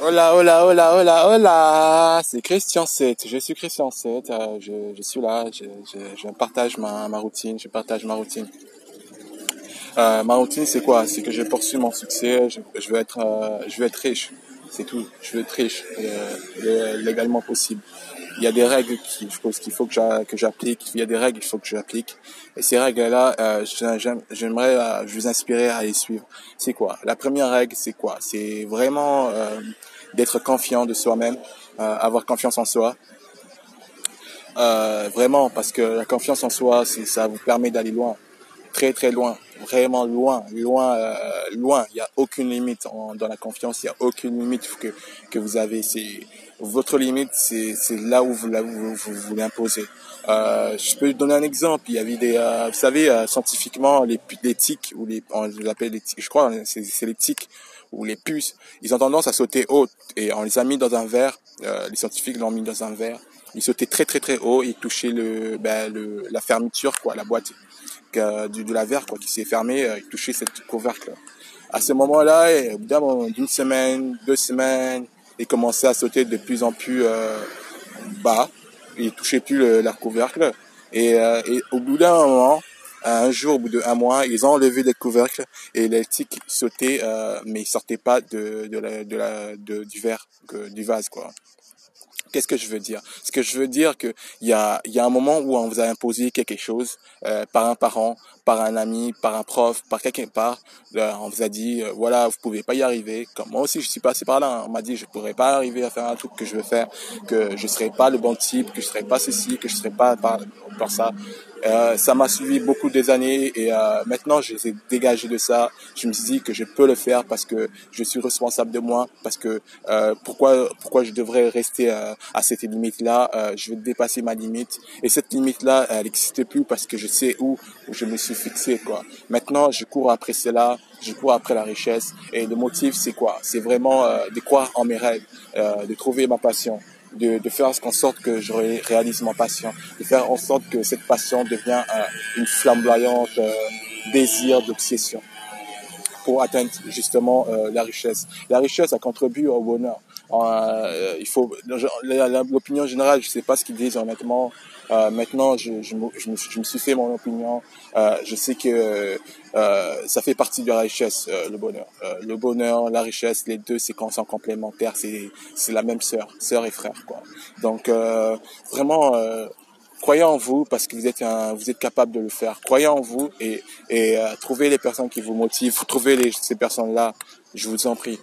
Hola, hola, hola, hola, hola, c'est Christian 7, je suis Christian 7, euh, je, suis là, je, partage ma, routine, je partage ma routine. Euh, ma routine c'est quoi? C'est que je poursuis mon succès, je, euh, je veux être riche, c'est tout, je veux être riche, euh, légalement possible. Il y a des règles qu'il faut, qu'il faut que j'applique, il y a des règles qu'il faut que j'applique. Et ces règles-là, euh, j'aimerais euh, vous inspirer à les suivre. C'est quoi? La première règle, c'est quoi? C'est vraiment euh, d'être confiant de soi-même, euh, avoir confiance en soi. Euh, vraiment, parce que la confiance en soi, ça vous permet d'aller loin, très très loin, vraiment loin, loin, euh, loin. Il n'y a aucune limite dans la confiance, il n'y a aucune limite que que vous avez. C'est votre limite, c'est là où vous, vous, vous, vous l'imposez. Euh, je peux donner un exemple. Il y avait des, euh, vous savez, scientifiquement, les, les tiques ou les, on les appelle je crois, c'est les tiques ou les puces. Ils ont tendance à sauter haut et on les a mis dans un verre. Les scientifiques l'ont mis dans un verre. Ils sautaient très très très haut et touchaient ben, le, la fermeture quoi, la boîte du, de la verre quoi, qui s'est fermée. ils touchaient cette couvercle. À ce moment-là, au bout d'une semaine, deux semaines, et commençait à sauter de plus en plus euh, bas. Il touchait plus leur couvercle. Et, euh, et au bout d'un moment, un jour, au bout d'un mois, ils ont enlevé les couvercles et les tiques sautaient, euh, mais ils sortaient pas la, la, de du verre, du vase, quoi. Qu'est-ce que je veux dire? Ce que je veux dire que il y a, un moment où on vous a imposé quelque chose euh, par un parent, par un ami, par un prof, par quelqu'un part. Euh, on vous a dit euh, voilà vous pouvez pas y arriver. Comme moi aussi je suis passé par là. Hein. On m'a dit je pourrais pas arriver à faire un truc que je veux faire, que je serais pas le bon type, que je serais pas ceci, que je serais pas par, par ça. Euh, ça m'a suivi beaucoup des années et euh, maintenant je les ai dégagés de ça. Je me suis dit que je peux le faire parce que je suis responsable de moi, parce que euh, pourquoi pourquoi je devrais rester euh, à cette limite là. Euh, je vais dépasser ma limite et cette limite là elle n'existe plus parce que je sais où, où je me suis fixé quoi. Maintenant je cours après cela, je cours après la richesse et le motif c'est quoi? C'est vraiment de croire en mes rêves, de trouver ma passion de, de faire en sorte que je réalise ma passion, de faire en sorte que cette passion devient une flamboyante euh, désir d'obsession pour atteindre justement euh, la richesse. La richesse a contribué au bonheur. Euh, il faut l'opinion générale, je sais pas ce qu'ils disent honnêtement. Euh, maintenant, je, me, suis fait mon opinion. Euh, je sais que euh, ça fait partie de la richesse, euh, le bonheur. le bonheur, la richesse, les deux, c'est quand sont complémentaires. C'est c'est la même sœur, sœur et frère, quoi. Donc vraiment croyez en vous parce que vous êtes un, vous êtes capable de le faire. Croyez en vous et, et trouvez les personnes qui vous motivent. Trouvez ces personnes-là. Je vous en prie.